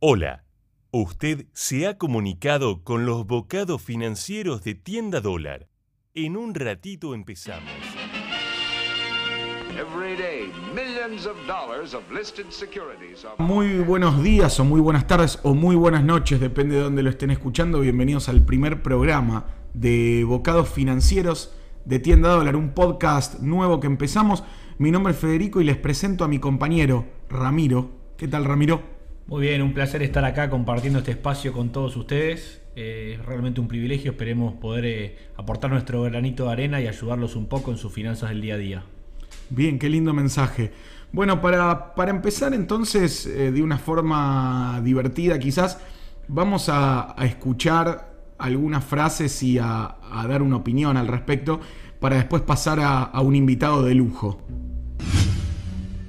Hola, usted se ha comunicado con los bocados financieros de Tienda Dólar. En un ratito empezamos. Muy buenos días o muy buenas tardes o muy buenas noches, depende de dónde lo estén escuchando. Bienvenidos al primer programa de Bocados Financieros de Tienda Dólar, un podcast nuevo que empezamos. Mi nombre es Federico y les presento a mi compañero Ramiro. ¿Qué tal Ramiro? Muy bien, un placer estar acá compartiendo este espacio con todos ustedes. Eh, es realmente un privilegio, esperemos poder eh, aportar nuestro granito de arena y ayudarlos un poco en sus finanzas del día a día. Bien, qué lindo mensaje. Bueno, para, para empezar entonces eh, de una forma divertida quizás, vamos a, a escuchar algunas frases y a, a, dar una opinión al respecto para después pasar a, a un invitado de lujo.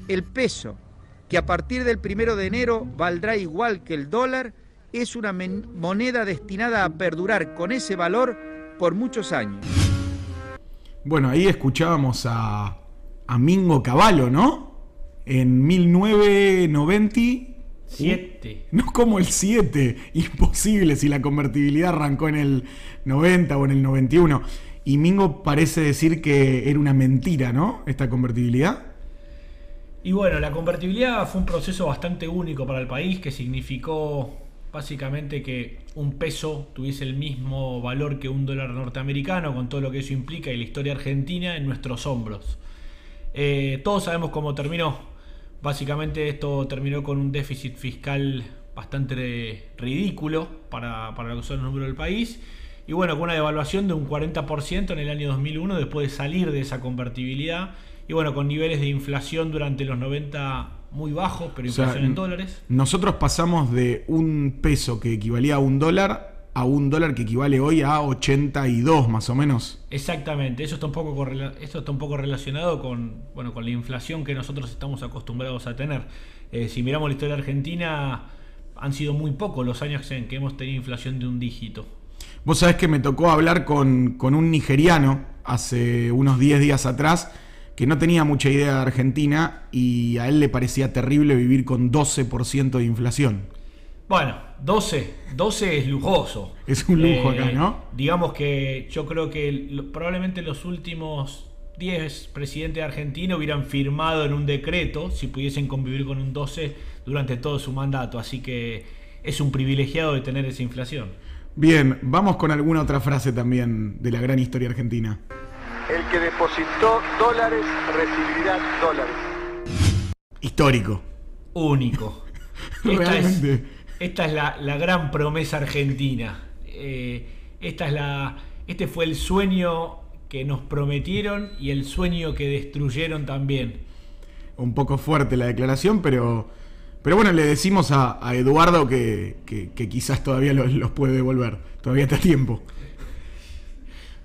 El peso, que a partir del primero de enero valdrá igual que el dólar, es una moneda destinada a perdurar con ese valor por muchos años. Bueno, ahí escuchábamos a, a Mingo Cavallo, ¿no? En 1997. No como el 7, imposible si la convertibilidad arrancó en el 90 o en el 91. Y Mingo parece decir que era una mentira, ¿no? Esta convertibilidad. Y bueno, la convertibilidad fue un proceso bastante único para el país que significó básicamente que un peso tuviese el mismo valor que un dólar norteamericano, con todo lo que eso implica y la historia argentina en nuestros hombros. Eh, todos sabemos cómo terminó. Básicamente esto terminó con un déficit fiscal bastante ridículo para, para lo que los números del país. Y bueno, con una devaluación de un 40% en el año 2001 después de salir de esa convertibilidad. Y bueno, con niveles de inflación durante los 90 muy bajos, pero inflación O sea, en dólares. Nosotros pasamos de un peso que equivalía a un dólar a un dólar que equivale hoy a 82 más o menos. Exactamente, eso está un poco, correla esto está un poco relacionado con, bueno, con la inflación que nosotros estamos acostumbrados a tener. Eh, si miramos la historia argentina, han sido muy pocos los años en que hemos tenido inflación de un dígito. Vos sabés que me tocó hablar con, con un nigeriano hace unos 10 días atrás que no tenía mucha idea de Argentina y a él le parecía terrible vivir con 12% de inflación. Bueno, 12, 12 es lujoso. Es un lujo Eh, acá, ¿no? Digamos que yo creo que probablemente los últimos 10 presidentes de Argentina hubieran firmado en un decreto si pudiesen convivir con un 12 durante todo su mandato. Así que es un privilegiado de tener esa inflación. Bien, vamos con alguna otra frase también de la gran historia argentina. El que depositó dólares recibirá dólares. Histórico. Único. Esta es, Realmente. esta es la, la gran promesa argentina. Eh, esta es la, este fue el sueño que nos prometieron y el sueño que destruyeron también. Un poco fuerte la declaración, pero, pero bueno, le decimos a, a Eduardo que, que- que quizás todavía los, los puede devolver. Todavía está a tiempo.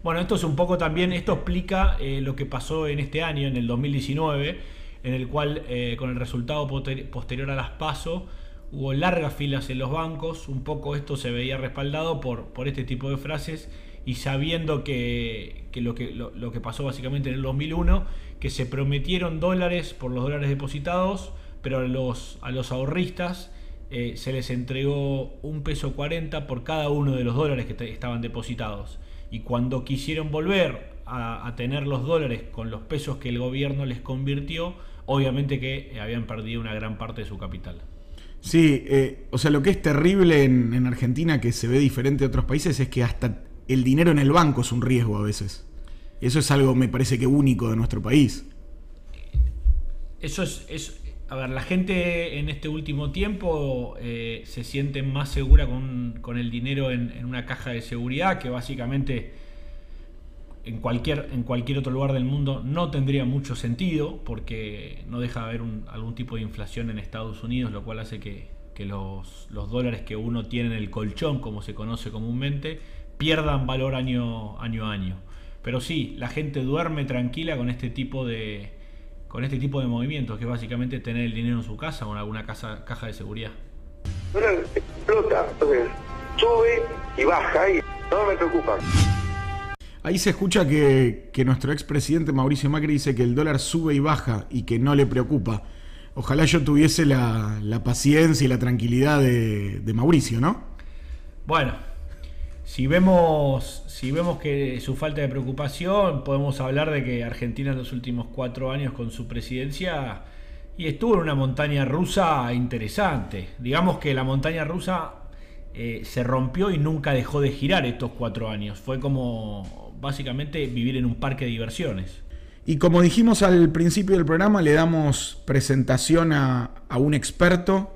Bueno, esto es un poco también, esto explica eh, lo que pasó en este año, en el 2019, en el cual eh, con el resultado posterior a las PASO hubo largas filas en los bancos, un poco esto se veía respaldado por, por este tipo de frases y sabiendo que, que lo que lo, que pasó básicamente en el 2001, que se prometieron dólares por los dólares depositados, pero a los, a los ahorristas eh, se les entregó un peso 40 por cada uno de los dólares que estaban depositados. Y cuando quisieron volver a, a tener los dólares con los pesos que el gobierno les convirtió, obviamente que eh, habían perdido una gran parte de su capital. Sí, eh, o sea, lo que es terrible en, en Argentina, que se ve diferente a otros países, es que hasta el dinero en el banco es un riesgo a veces. Eso es algo, me parece que único de nuestro país. Eso es, es- a ver, la gente en este último tiempo eh, se siente más segura con, con el dinero en, en una caja de seguridad que básicamente en cualquier, en cualquier otro lugar del mundo no tendría mucho sentido porque no deja de haber algún tipo de inflación en Estados Unidos, lo cual hace que, que los, los dólares que uno tiene en el colchón, como se conoce comúnmente, pierdan valor año, año a año. Pero sí, la gente duerme tranquila con este tipo de, con este tipo de movimientos, que es básicamente tener el dinero en su casa o en alguna casa, caja de seguridad. dólar explota, entonces sube y baja y no me preocupa. Ahí se escucha que, que nuestro expresidente Mauricio Macri dice que el dólar sube y baja y que no le preocupa. ojalá yo tuviese la, paciencia y la tranquilidad de, de Mauricio, ¿no? Bueno, si vemos, si vemos que su falta de preocupación, podemos hablar de que Argentina en los últimos cuatro años con su presidencia y estuvo en una montaña rusa interesante. Digamos que la montaña rusa eh, se rompió y nunca dejó de girar estos cuatro años. Fue como básicamente vivir en un parque de diversiones. Y como dijimos al principio del programa, le damos presentación a, a un experto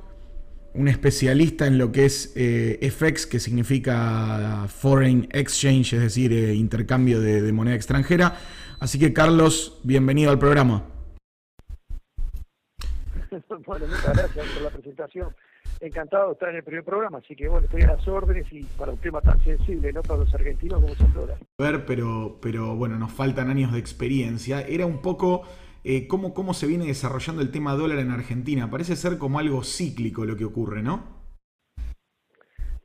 un especialista en lo que es eh, FX, que significa Foreign Exchange, es decir, eh, intercambio de, moneda extranjera. Así que, Carlos, bienvenido al programa. bueno, muchas gracias por la presentación. Encantado de estar en el primer programa, así que bueno, estoy a las órdenes y para un tema tan sensible, ¿no? Para los argentinos como son A ver, pero, pero bueno, nos faltan años de experiencia. Era un poco eh, cómo, cómo se viene desarrollando el tema dólar en Argentina. Parece ser como algo cíclico lo que ocurre, ¿no?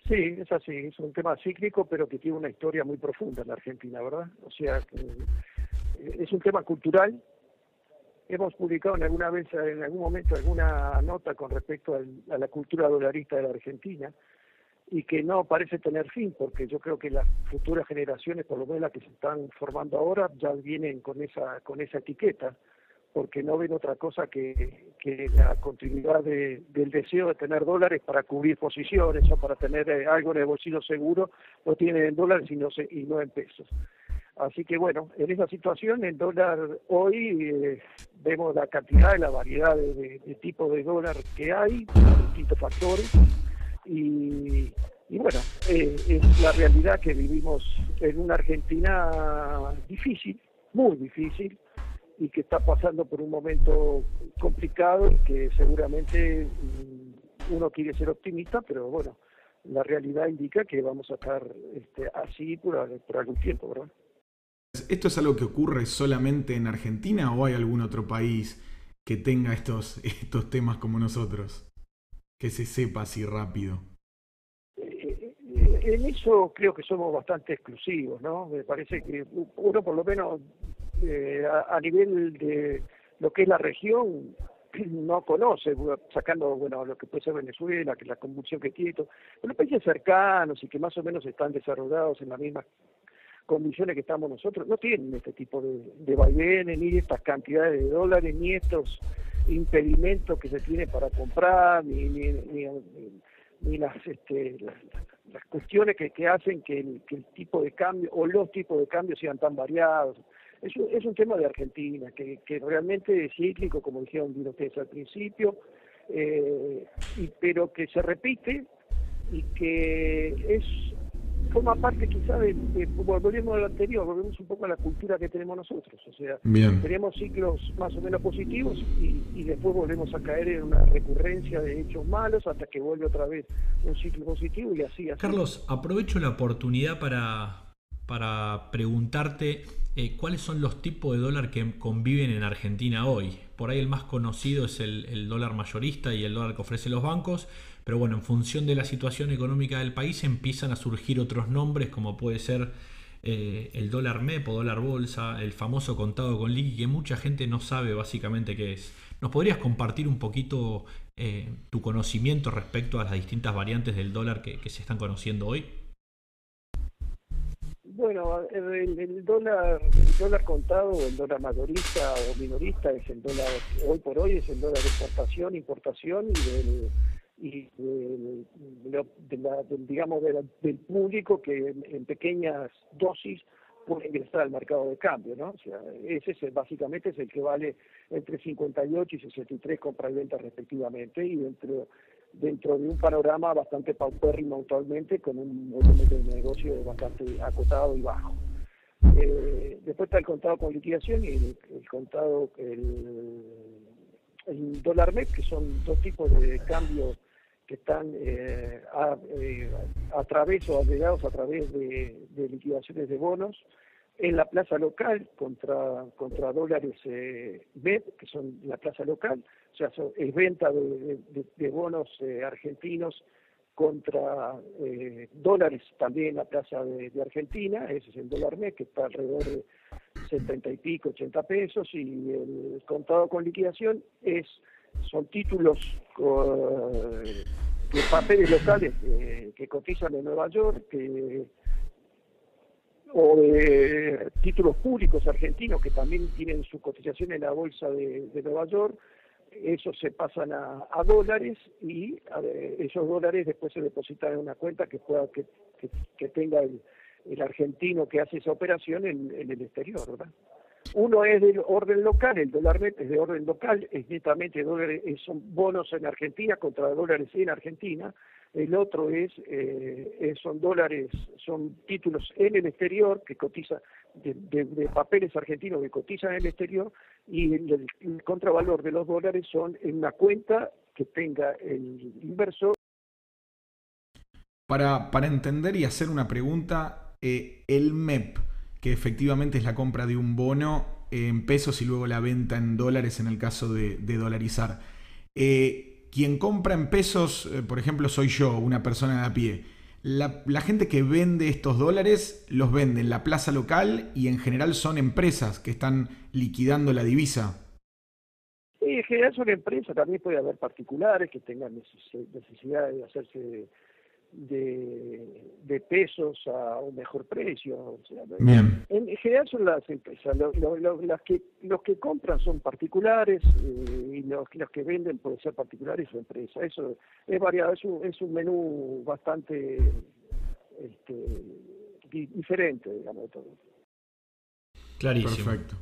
Sí, es así, es un tema cíclico, pero que tiene una historia muy profunda en Argentina, ¿verdad? O sea, eh, es un tema cultural. Hemos publicado en alguna vez, en algún momento, alguna nota con respecto a la cultura dolarista de la Argentina y que no parece tener fin, porque yo creo que las futuras generaciones, por lo menos las que se están formando ahora, ya vienen con esa con esa etiqueta porque no ven otra cosa que, la continuidad del deseo de tener dólares para cubrir posiciones o para tener eh, algo en el bolsillo seguro, lo tienen en dólares y no, no en pesos. Así que bueno, en esa situación el dólar hoy eh, vemos la cantidad y la variedad de, tipos de dólar que hay, distintos factores, y, bueno, eh, es la realidad que vivimos en una Argentina difícil, muy difícil, y que está pasando por un momento complicado y que seguramente mm, uno quiere ser optimista, pero bueno, la realidad indica que vamos a estar este, así por, algún tiempo, ¿verdad? ¿Esto es algo que ocurre solamente en Argentina o hay algún otro país que tenga estos, estos temas como nosotros? Que se sepa así rápido. Eh, eh, en eso creo que somos bastante exclusivos, ¿no? Me parece que uno por lo menos eh, a, nivel de lo que es la región no conoce, sacando bueno lo que puede ser Venezuela, que la convulsión que tiene, pero los países cercanos y que más o menos están desarrollados en las mismas condiciones que estamos nosotros, no tienen este tipo de, de vaivenes, ni estas cantidades de dólares, ni estos impedimentos que se tienen para comprar, ni, ni, ni, las, este, las, cuestiones que, que hacen que el, que el tipo de cambio o los tipos de cambio sean tan variados es un, es un tema de Argentina, que, que realmente es cíclico, como dijeron ustedes al principio, eh, y, pero que se repite y que es forma parte quizá de, volvemos a lo anterior, volvemos un poco a la cultura que tenemos nosotros, o sea, tenemos ciclos más o menos positivos y, y, después volvemos a caer en una recurrencia de hechos malos hasta que vuelve otra vez un ciclo positivo y así. así. Carlos, aprovecho la oportunidad para, para preguntarte eh, cuáles son los tipos de dólar que conviven en Argentina hoy. Por ahí el más conocido es el, dólar mayorista y el dólar que ofrecen los bancos, pero bueno, en función de la situación económica del país empiezan a surgir otros nombres como puede ser eh, el dólar MEP o dólar bolsa, el famoso contado con liqui que mucha gente no sabe básicamente qué es. ¿Nos podrías compartir un poquito eh, tu conocimiento respecto a las distintas variantes del dólar que se están conociendo hoy? Bueno, el, dólar, el dólar contado el dólar mayorista o minorista es el dólar, hoy por hoy es el dólar de exportación, importación y del, y digamos del público que en, pequeñas dosis puede ingresar al mercado de cambio, ¿no? O sea, ese es básicamente es el que vale entre 58 y 63 compras y ventas respectivamente y dentro dentro de un panorama bastante paupérrimo actualmente, con un volumen de negocio bastante acotado y bajo. Eh, después está el contado con liquidación y el, contado, el, dólar MEP, que son dos tipos de cambios que están eh, eh, a, través o agregados a través de, liquidaciones de bonos en la plaza local contra, contra dólares MEP, que son la plaza local, o sea, es venta de, bonos eh, argentinos contra eh, dólares también en la plaza de, Argentina, ese es el dólar mes que está alrededor de 70 y pico, 80 pesos, y el contado con liquidación es son títulos de papeles locales que cotizan en Nueva York, o de títulos públicos argentinos que también tienen su cotización en la bolsa de, Nueva York, esos se pasan a, dólares y esos dólares después se depositan en una cuenta que pueda que, que, tenga el, argentino que hace esa operación en, en el exterior, ¿verdad? Uno es del orden local, el dólar net es de orden local, es netamente dólares, son bonos en Argentina contra dólares en Argentina. El otro es eh, son dólares, son títulos en el exterior que cotiza de, papeles argentinos que cotizan en el exterior y el, contravalor de los dólares son en una cuenta que tenga el inversor. Para, para entender y hacer una pregunta, eh, el MEP que efectivamente es la compra de un bono en pesos y luego la venta en dólares en el caso de, dolarizar. Eh, quien compra en pesos, eh, por ejemplo, soy yo, una persona de a pie. La, gente que vende estos dólares los vende en la plaza local y en general son empresas que están liquidando la divisa. en general son empresas, también puede haber particulares que tengan necesidad de hacerse de, pesos a un mejor precio. En general son las empresas, las que, los que compran son particulares eh, y los, los que venden pueden ser particulares o empresas. Eso es variado, es un, es un menú bastante este, diferente, digamos, de todo. Clarísimo. Perfecto.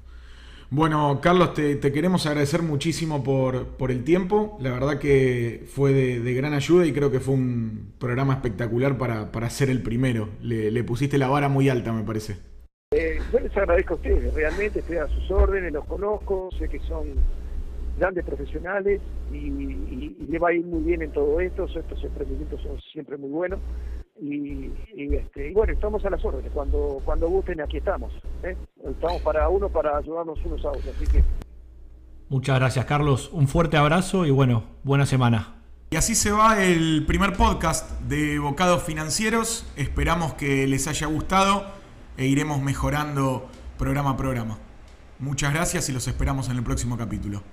Bueno, Carlos, te, queremos agradecer muchísimo por, el tiempo. La verdad que fue de, gran ayuda y creo que fue un programa espectacular para, para ser el primero. Le, pusiste la vara muy alta, me parece. Eh, yo les agradezco a ustedes, realmente estoy a sus órdenes, los conozco, sé que son grandes profesionales y, le va a ir muy bien en todo esto, estos emprendimientos son siempre muy buenos y, este, y bueno, estamos a las órdenes. Cuando cuando gusten, aquí estamos. ¿eh? Estamos para uno, para ayudarnos unos a otros. Así que. Muchas gracias, Carlos. Un fuerte abrazo y bueno, buena semana. Y así se va el primer podcast de Bocados Financieros. Esperamos que les haya gustado e iremos mejorando programa a programa. Muchas gracias y los esperamos en el próximo capítulo.